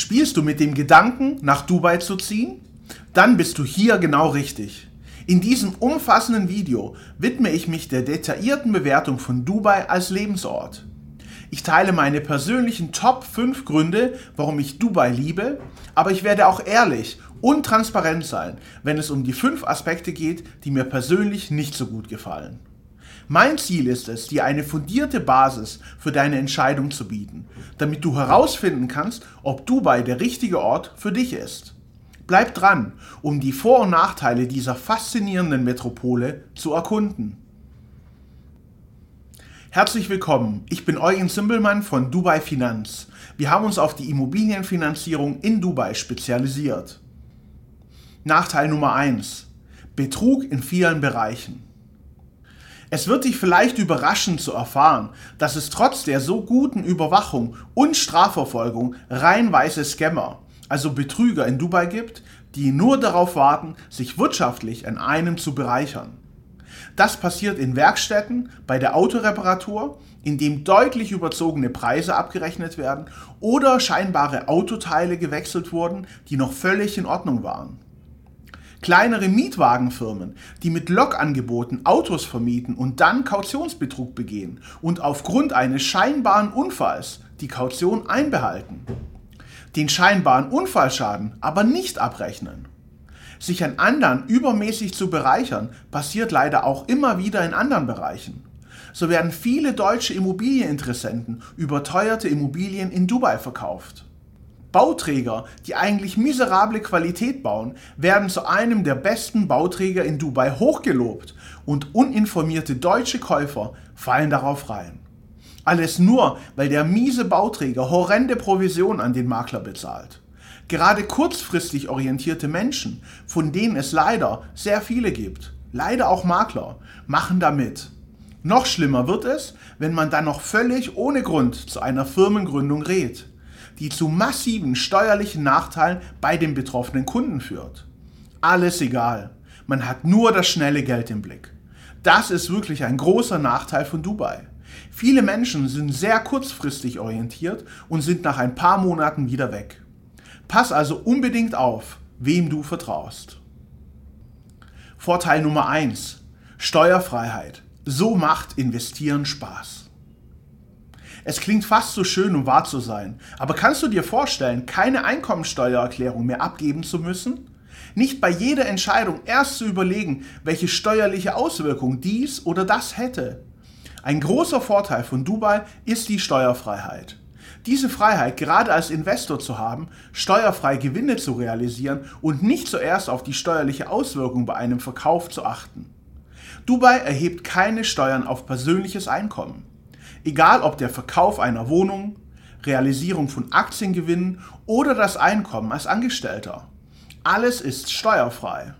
Spielst du mit dem Gedanken, nach Dubai zu ziehen? Dann bist du hier genau richtig. In diesem umfassenden Video widme ich mich der detaillierten Bewertung von Dubai als Lebensort. Ich teile meine persönlichen Top 5 Gründe, warum ich Dubai liebe, aber ich werde auch ehrlich und transparent sein, wenn es um die 5 Aspekte geht, die mir persönlich nicht so gut gefallen. Mein Ziel ist es, dir eine fundierte Basis für deine Entscheidung zu bieten, damit du herausfinden kannst, ob Dubai der richtige Ort für dich ist. Bleib dran, um die Vor- und Nachteile dieser faszinierenden Metropole zu erkunden. Herzlich willkommen, ich bin Eugen Zimbelmann von Dubai Finanz. Wir haben uns auf die Immobilienfinanzierung in Dubai spezialisiert. Nachteil Nummer 1. Betrug in vielen Bereichen. Es wird dich vielleicht überraschen zu erfahren, dass es trotz der so guten Überwachung und Strafverfolgung reinweise Scammer, also Betrüger in Dubai gibt, die nur darauf warten, sich wirtschaftlich an einem zu bereichern. Das passiert in Werkstätten, bei der Autoreparatur, in dem deutlich überzogene Preise abgerechnet werden oder scheinbare Autoteile gewechselt wurden, die noch völlig in Ordnung waren. Kleinere Mietwagenfirmen, die mit Lokangeboten Autos vermieten und dann Kautionsbetrug begehen und aufgrund eines scheinbaren Unfalls die Kaution einbehalten. Den scheinbaren Unfallschaden aber nicht abrechnen. Sich an anderen übermäßig zu bereichern, passiert leider auch immer wieder in anderen Bereichen. So werden viele deutsche Immobilieninteressenten überteuerte Immobilien in Dubai verkauft. Bauträger, die eigentlich miserable Qualität bauen, werden zu einem der besten Bauträger in Dubai hochgelobt und uninformierte deutsche Käufer fallen darauf rein. Alles nur, weil der miese Bauträger horrende Provision an den Makler bezahlt. Gerade kurzfristig orientierte Menschen, von denen es leider sehr viele gibt, leider auch Makler, machen damit. Noch schlimmer wird es, wenn man dann noch völlig ohne Grund zu einer Firmengründung rät die zu massiven steuerlichen Nachteilen bei den betroffenen Kunden führt. Alles egal. Man hat nur das schnelle Geld im Blick. Das ist wirklich ein großer Nachteil von Dubai. Viele Menschen sind sehr kurzfristig orientiert und sind nach ein paar Monaten wieder weg. Pass also unbedingt auf, wem du vertraust. Vorteil Nummer 1. Steuerfreiheit. So macht Investieren Spaß. Es klingt fast so schön, um wahr zu sein. Aber kannst du dir vorstellen, keine Einkommensteuererklärung mehr abgeben zu müssen? Nicht bei jeder Entscheidung erst zu überlegen, welche steuerliche Auswirkung dies oder das hätte. Ein großer Vorteil von Dubai ist die Steuerfreiheit. Diese Freiheit gerade als Investor zu haben, steuerfrei Gewinne zu realisieren und nicht zuerst auf die steuerliche Auswirkung bei einem Verkauf zu achten. Dubai erhebt keine Steuern auf persönliches Einkommen. Egal ob der Verkauf einer Wohnung, Realisierung von Aktiengewinnen oder das Einkommen als Angestellter. Alles ist steuerfrei.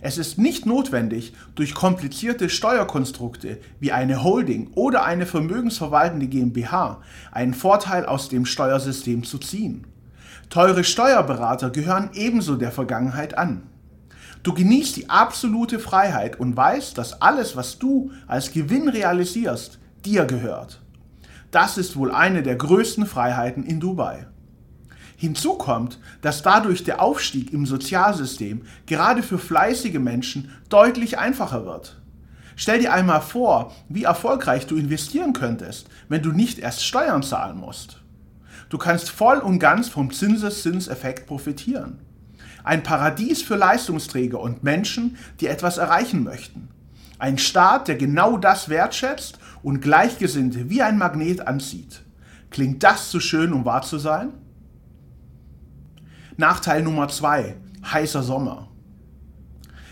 Es ist nicht notwendig, durch komplizierte Steuerkonstrukte wie eine Holding oder eine vermögensverwaltende GmbH einen Vorteil aus dem Steuersystem zu ziehen. Teure Steuerberater gehören ebenso der Vergangenheit an. Du genießt die absolute Freiheit und weißt, dass alles, was du als Gewinn realisierst, dir gehört. Das ist wohl eine der größten Freiheiten in Dubai. Hinzu kommt, dass dadurch der Aufstieg im Sozialsystem gerade für fleißige Menschen deutlich einfacher wird. Stell dir einmal vor, wie erfolgreich du investieren könntest, wenn du nicht erst Steuern zahlen musst. Du kannst voll und ganz vom Zinseszinseffekt profitieren. Ein Paradies für Leistungsträger und Menschen, die etwas erreichen möchten. Ein Staat, der genau das wertschätzt und Gleichgesinnte wie ein Magnet anzieht. Klingt das zu schön, um wahr zu sein? Nachteil Nummer zwei: Heißer Sommer.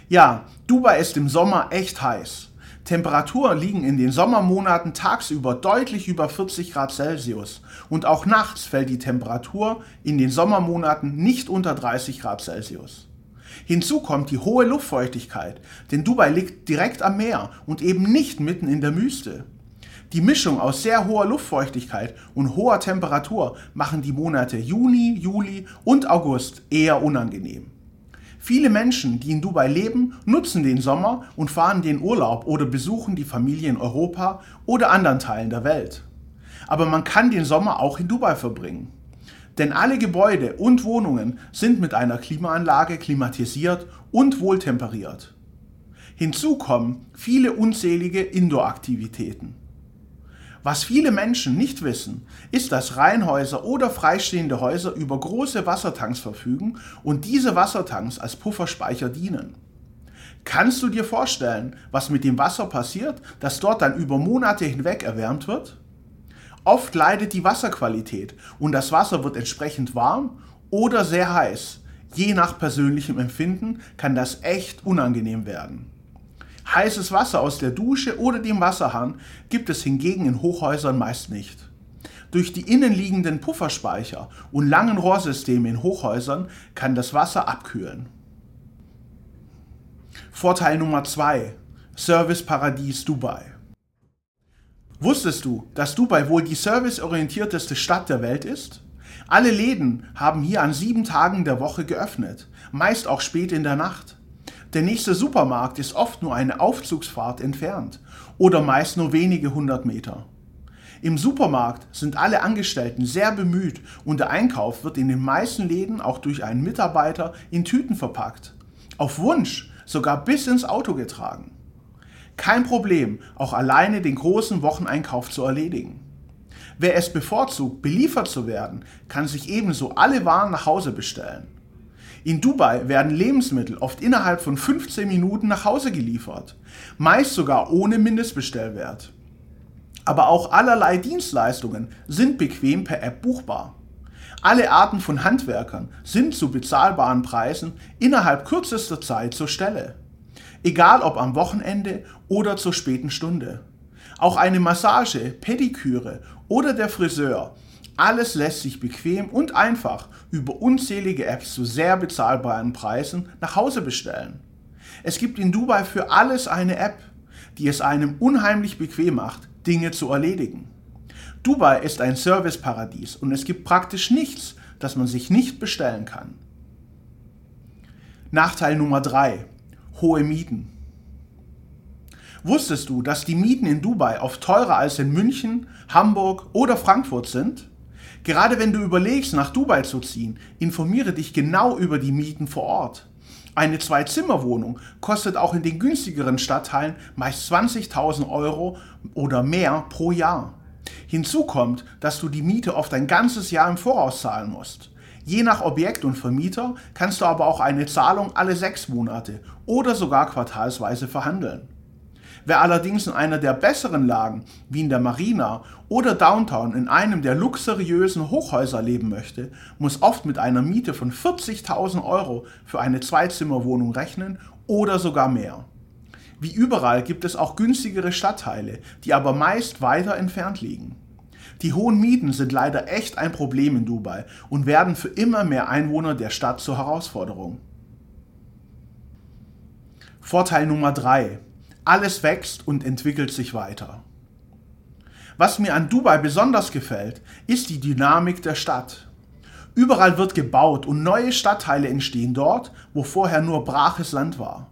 Ja, Dubai ist im Sommer echt heiß. Temperaturen liegen in den Sommermonaten tagsüber deutlich über 40 Grad Celsius und auch nachts fällt die Temperatur in den Sommermonaten nicht unter 30 Grad Celsius. Hinzu kommt die hohe Luftfeuchtigkeit, denn Dubai liegt direkt am Meer und eben nicht mitten in der Wüste. Die Mischung aus sehr hoher Luftfeuchtigkeit und hoher Temperatur machen die Monate Juni, Juli und August eher unangenehm. Viele Menschen, die in Dubai leben, nutzen den Sommer und fahren den Urlaub oder besuchen die Familie in Europa oder anderen Teilen der Welt. Aber man kann den Sommer auch in Dubai verbringen. Denn alle Gebäude und Wohnungen sind mit einer Klimaanlage klimatisiert und wohltemperiert. Hinzu kommen viele unzählige Indoor-Aktivitäten. Was viele Menschen nicht wissen, ist, dass Reihenhäuser oder freistehende Häuser über große Wassertanks verfügen und diese Wassertanks als Pufferspeicher dienen. Kannst du dir vorstellen, was mit dem Wasser passiert, das dort dann über Monate hinweg erwärmt wird? Oft leidet die Wasserqualität und das Wasser wird entsprechend warm oder sehr heiß. Je nach persönlichem Empfinden kann das echt unangenehm werden. Heißes Wasser aus der Dusche oder dem Wasserhahn gibt es hingegen in Hochhäusern meist nicht. Durch die innenliegenden Pufferspeicher und langen Rohrsysteme in Hochhäusern kann das Wasser abkühlen. Vorteil Nummer 2. Serviceparadies Dubai. Wusstest du, dass Dubai wohl die serviceorientierteste Stadt der Welt ist? Alle Läden haben hier an sieben Tagen der Woche geöffnet, meist auch spät in der Nacht. Der nächste Supermarkt ist oft nur eine Aufzugsfahrt entfernt oder meist nur wenige hundert Meter. Im Supermarkt sind alle Angestellten sehr bemüht und der Einkauf wird in den meisten Läden auch durch einen Mitarbeiter in Tüten verpackt. Auf Wunsch sogar bis ins Auto getragen. Kein Problem, auch alleine den großen Wocheneinkauf zu erledigen. Wer es bevorzugt, beliefert zu werden, kann sich ebenso alle Waren nach Hause bestellen. In Dubai werden Lebensmittel oft innerhalb von 15 Minuten nach Hause geliefert, meist sogar ohne Mindestbestellwert. Aber auch allerlei Dienstleistungen sind bequem per App buchbar. Alle Arten von Handwerkern sind zu bezahlbaren Preisen innerhalb kürzester Zeit zur Stelle. Egal ob am Wochenende oder zur späten Stunde. Auch eine Massage, Pediküre oder der Friseur alles lässt sich bequem und einfach über unzählige Apps zu sehr bezahlbaren Preisen nach Hause bestellen. Es gibt in Dubai für alles eine App, die es einem unheimlich bequem macht, Dinge zu erledigen. Dubai ist ein Serviceparadies und es gibt praktisch nichts, das man sich nicht bestellen kann. Nachteil Nummer 3. Hohe Mieten. Wusstest du, dass die Mieten in Dubai oft teurer als in München, Hamburg oder Frankfurt sind? Gerade wenn du überlegst, nach Dubai zu ziehen, informiere dich genau über die Mieten vor Ort. Eine Zwei-Zimmer-Wohnung kostet auch in den günstigeren Stadtteilen meist 20.000 Euro oder mehr pro Jahr. Hinzu kommt, dass du die Miete oft ein ganzes Jahr im Voraus zahlen musst. Je nach Objekt und Vermieter kannst du aber auch eine Zahlung alle sechs Monate oder sogar quartalsweise verhandeln. Wer allerdings in einer der besseren Lagen, wie in der Marina oder Downtown in einem der luxuriösen Hochhäuser leben möchte, muss oft mit einer Miete von 40.000 Euro für eine Zweizimmerwohnung rechnen oder sogar mehr. Wie überall gibt es auch günstigere Stadtteile, die aber meist weiter entfernt liegen. Die hohen Mieten sind leider echt ein Problem in Dubai und werden für immer mehr Einwohner der Stadt zur Herausforderung. Vorteil Nummer 3. Alles wächst und entwickelt sich weiter. Was mir an Dubai besonders gefällt, ist die Dynamik der Stadt. Überall wird gebaut und neue Stadtteile entstehen dort, wo vorher nur braches Land war.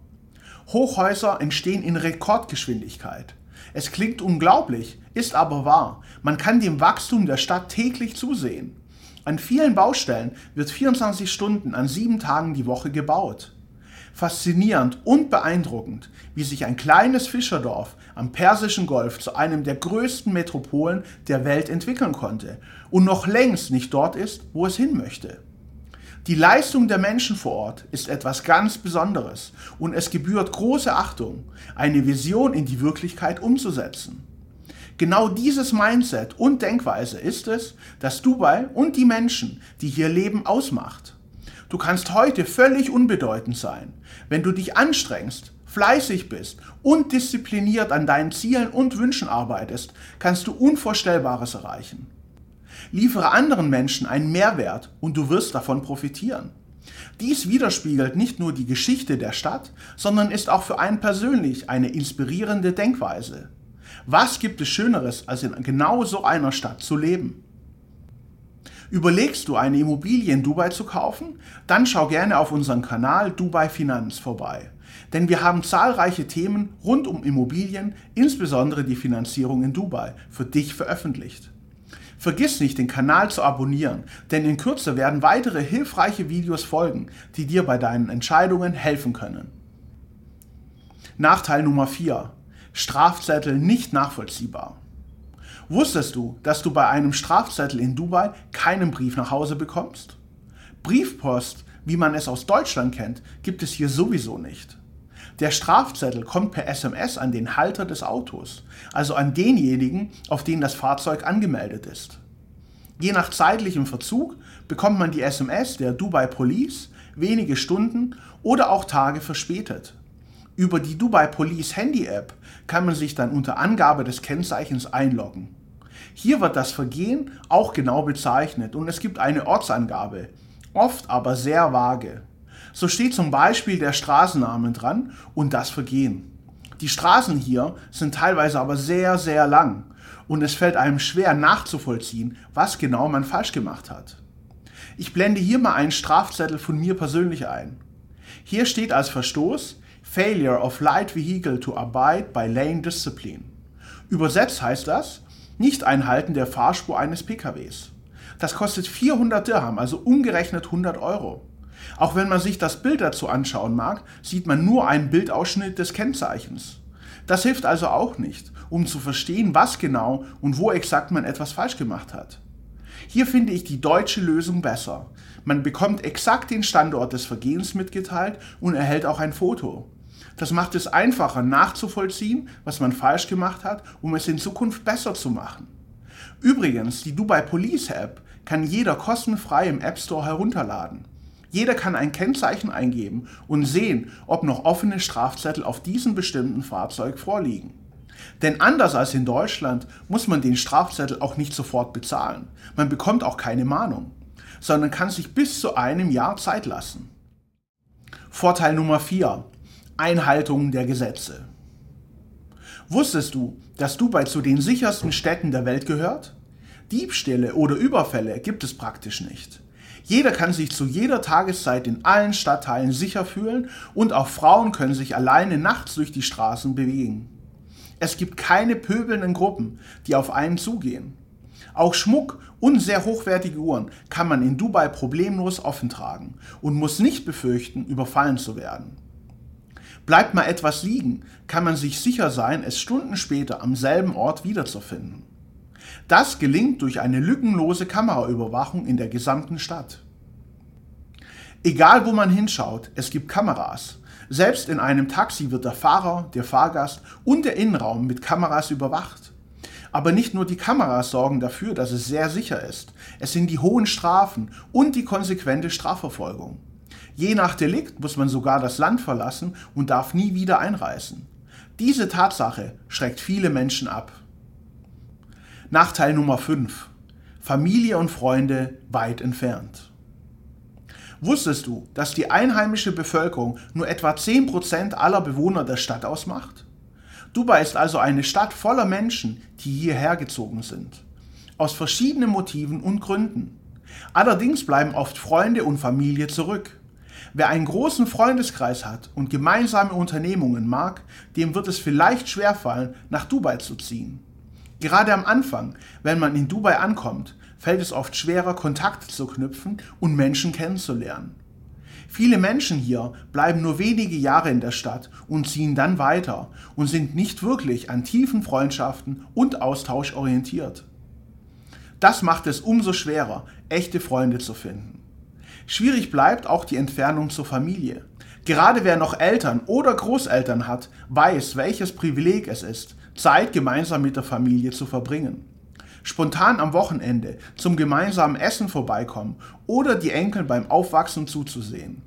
Hochhäuser entstehen in Rekordgeschwindigkeit. Es klingt unglaublich, ist aber wahr. Man kann dem Wachstum der Stadt täglich zusehen. An vielen Baustellen wird 24 Stunden an sieben Tagen die Woche gebaut faszinierend und beeindruckend, wie sich ein kleines Fischerdorf am Persischen Golf zu einem der größten Metropolen der Welt entwickeln konnte und noch längst nicht dort ist, wo es hin möchte. Die Leistung der Menschen vor Ort ist etwas ganz Besonderes und es gebührt große Achtung, eine Vision in die Wirklichkeit umzusetzen. Genau dieses Mindset und Denkweise ist es, das Dubai und die Menschen, die hier leben, ausmacht. Du kannst heute völlig unbedeutend sein, wenn du dich anstrengst, fleißig bist und diszipliniert an deinen Zielen und Wünschen arbeitest, kannst du Unvorstellbares erreichen. Liefere anderen Menschen einen Mehrwert und du wirst davon profitieren. Dies widerspiegelt nicht nur die Geschichte der Stadt, sondern ist auch für einen persönlich eine inspirierende Denkweise. Was gibt es Schöneres, als in genau so einer Stadt zu leben? Überlegst du eine Immobilie in Dubai zu kaufen? Dann schau gerne auf unseren Kanal Dubai Finanz vorbei. Denn wir haben zahlreiche Themen rund um Immobilien, insbesondere die Finanzierung in Dubai, für dich veröffentlicht. Vergiss nicht, den Kanal zu abonnieren, denn in Kürze werden weitere hilfreiche Videos folgen, die dir bei deinen Entscheidungen helfen können. Nachteil Nummer 4. Strafzettel nicht nachvollziehbar. Wusstest du, dass du bei einem Strafzettel in Dubai keinen Brief nach Hause bekommst? Briefpost, wie man es aus Deutschland kennt, gibt es hier sowieso nicht. Der Strafzettel kommt per SMS an den Halter des Autos, also an denjenigen, auf den das Fahrzeug angemeldet ist. Je nach zeitlichem Verzug bekommt man die SMS der Dubai Police wenige Stunden oder auch Tage verspätet. Über die Dubai Police Handy App kann man sich dann unter Angabe des Kennzeichens einloggen. Hier wird das Vergehen auch genau bezeichnet und es gibt eine Ortsangabe, oft aber sehr vage. So steht zum Beispiel der Straßenname dran und das Vergehen. Die Straßen hier sind teilweise aber sehr, sehr lang und es fällt einem schwer nachzuvollziehen, was genau man falsch gemacht hat. Ich blende hier mal einen Strafzettel von mir persönlich ein. Hier steht als Verstoß Failure of Light Vehicle to Abide by Lane Discipline. Übersetzt heißt das Nicht-Einhalten der Fahrspur eines PKWs. Das kostet 400 Dirham, also umgerechnet 100 Euro. Auch wenn man sich das Bild dazu anschauen mag, sieht man nur einen Bildausschnitt des Kennzeichens. Das hilft also auch nicht, um zu verstehen, was genau und wo exakt man etwas falsch gemacht hat. Hier finde ich die deutsche Lösung besser. Man bekommt exakt den Standort des Vergehens mitgeteilt und erhält auch ein Foto. Das macht es einfacher nachzuvollziehen, was man falsch gemacht hat, um es in Zukunft besser zu machen. Übrigens, die Dubai Police App kann jeder kostenfrei im App Store herunterladen. Jeder kann ein Kennzeichen eingeben und sehen, ob noch offene Strafzettel auf diesem bestimmten Fahrzeug vorliegen. Denn anders als in Deutschland muss man den Strafzettel auch nicht sofort bezahlen. Man bekommt auch keine Mahnung, sondern kann sich bis zu einem Jahr Zeit lassen. Vorteil Nummer 4. Einhaltung der Gesetze. Wusstest du, dass Dubai zu den sichersten Städten der Welt gehört? Diebstähle oder Überfälle gibt es praktisch nicht. Jeder kann sich zu jeder Tageszeit in allen Stadtteilen sicher fühlen und auch Frauen können sich alleine nachts durch die Straßen bewegen. Es gibt keine pöbelnden Gruppen, die auf einen zugehen. Auch Schmuck und sehr hochwertige Uhren kann man in Dubai problemlos offen tragen und muss nicht befürchten, überfallen zu werden. Bleibt mal etwas liegen, kann man sich sicher sein, es Stunden später am selben Ort wiederzufinden. Das gelingt durch eine lückenlose Kameraüberwachung in der gesamten Stadt. Egal wo man hinschaut, es gibt Kameras. Selbst in einem Taxi wird der Fahrer, der Fahrgast und der Innenraum mit Kameras überwacht. Aber nicht nur die Kameras sorgen dafür, dass es sehr sicher ist. Es sind die hohen Strafen und die konsequente Strafverfolgung. Je nach Delikt muss man sogar das Land verlassen und darf nie wieder einreisen. Diese Tatsache schreckt viele Menschen ab. Nachteil Nummer 5. Familie und Freunde weit entfernt. Wusstest du, dass die einheimische Bevölkerung nur etwa 10% aller Bewohner der Stadt ausmacht? Dubai ist also eine Stadt voller Menschen, die hierher gezogen sind. Aus verschiedenen Motiven und Gründen. Allerdings bleiben oft Freunde und Familie zurück. Wer einen großen Freundeskreis hat und gemeinsame Unternehmungen mag, dem wird es vielleicht schwerfallen, nach Dubai zu ziehen. Gerade am Anfang, wenn man in Dubai ankommt, fällt es oft schwerer, Kontakt zu knüpfen und Menschen kennenzulernen. Viele Menschen hier bleiben nur wenige Jahre in der Stadt und ziehen dann weiter und sind nicht wirklich an tiefen Freundschaften und Austausch orientiert. Das macht es umso schwerer, echte Freunde zu finden. Schwierig bleibt auch die Entfernung zur Familie. Gerade wer noch Eltern oder Großeltern hat, weiß, welches Privileg es ist, Zeit gemeinsam mit der Familie zu verbringen. Spontan am Wochenende zum gemeinsamen Essen vorbeikommen oder die Enkel beim Aufwachsen zuzusehen.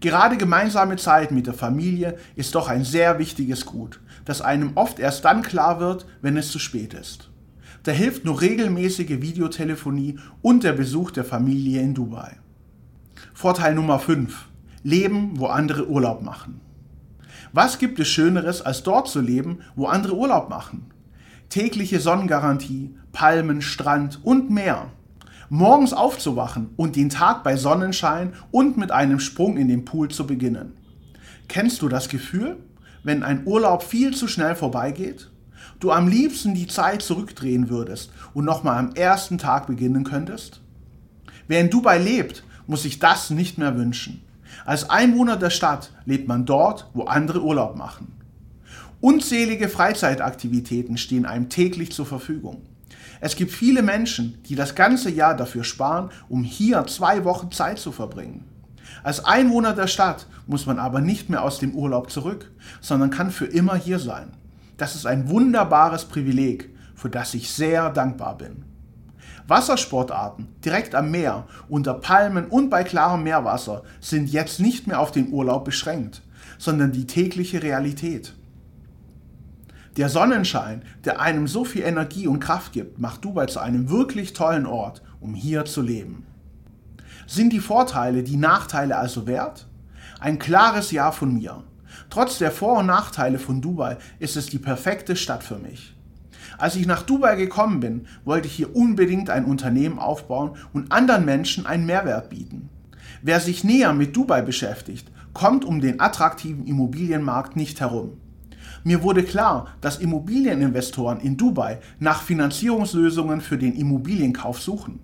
Gerade gemeinsame Zeit mit der Familie ist doch ein sehr wichtiges Gut, das einem oft erst dann klar wird, wenn es zu spät ist. Da hilft nur regelmäßige Videotelefonie und der Besuch der Familie in Dubai. Vorteil Nummer 5. Leben, wo andere Urlaub machen. Was gibt es Schöneres, als dort zu leben, wo andere Urlaub machen? Tägliche Sonnengarantie, Palmen, Strand und Meer. Morgens aufzuwachen und den Tag bei Sonnenschein und mit einem Sprung in den Pool zu beginnen. Kennst du das Gefühl, wenn ein Urlaub viel zu schnell vorbeigeht? du am liebsten die Zeit zurückdrehen würdest und nochmal am ersten Tag beginnen könntest? In Dubai lebt, muss sich das nicht mehr wünschen. Als Einwohner der Stadt lebt man dort, wo andere Urlaub machen. Unzählige Freizeitaktivitäten stehen einem täglich zur Verfügung. Es gibt viele Menschen, die das ganze Jahr dafür sparen, um hier zwei Wochen Zeit zu verbringen. Als Einwohner der Stadt muss man aber nicht mehr aus dem Urlaub zurück, sondern kann für immer hier sein. Das ist ein wunderbares Privileg, für das ich sehr dankbar bin. Wassersportarten direkt am Meer, unter Palmen und bei klarem Meerwasser sind jetzt nicht mehr auf den Urlaub beschränkt, sondern die tägliche Realität. Der Sonnenschein, der einem so viel Energie und Kraft gibt, macht Dubai zu einem wirklich tollen Ort, um hier zu leben. Sind die Vorteile die Nachteile also wert? Ein klares Ja von mir. Trotz der Vor- und Nachteile von Dubai ist es die perfekte Stadt für mich. Als ich nach Dubai gekommen bin, wollte ich hier unbedingt ein Unternehmen aufbauen und anderen Menschen einen Mehrwert bieten. Wer sich näher mit Dubai beschäftigt, kommt um den attraktiven Immobilienmarkt nicht herum. Mir wurde klar, dass Immobilieninvestoren in Dubai nach Finanzierungslösungen für den Immobilienkauf suchen.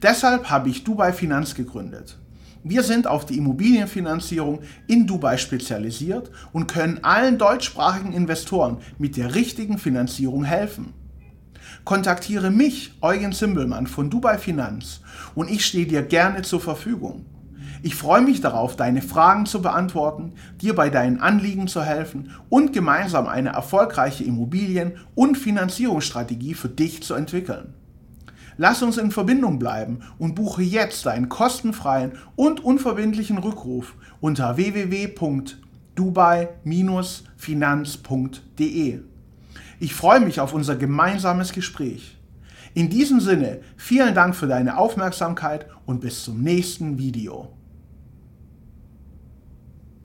Deshalb habe ich Dubai Finanz gegründet. Wir sind auf die Immobilienfinanzierung in Dubai spezialisiert und können allen deutschsprachigen Investoren mit der richtigen Finanzierung helfen. Kontaktiere mich, Eugen Zimbelmann von Dubai Finanz und ich stehe dir gerne zur Verfügung. Ich freue mich darauf, deine Fragen zu beantworten, dir bei deinen Anliegen zu helfen und gemeinsam eine erfolgreiche Immobilien- und Finanzierungsstrategie für dich zu entwickeln. Lass uns in Verbindung bleiben und buche jetzt deinen kostenfreien und unverbindlichen Rückruf unter www.dubai-finanz.de. Ich freue mich auf unser gemeinsames Gespräch. In diesem Sinne, vielen Dank für deine Aufmerksamkeit und bis zum nächsten Video.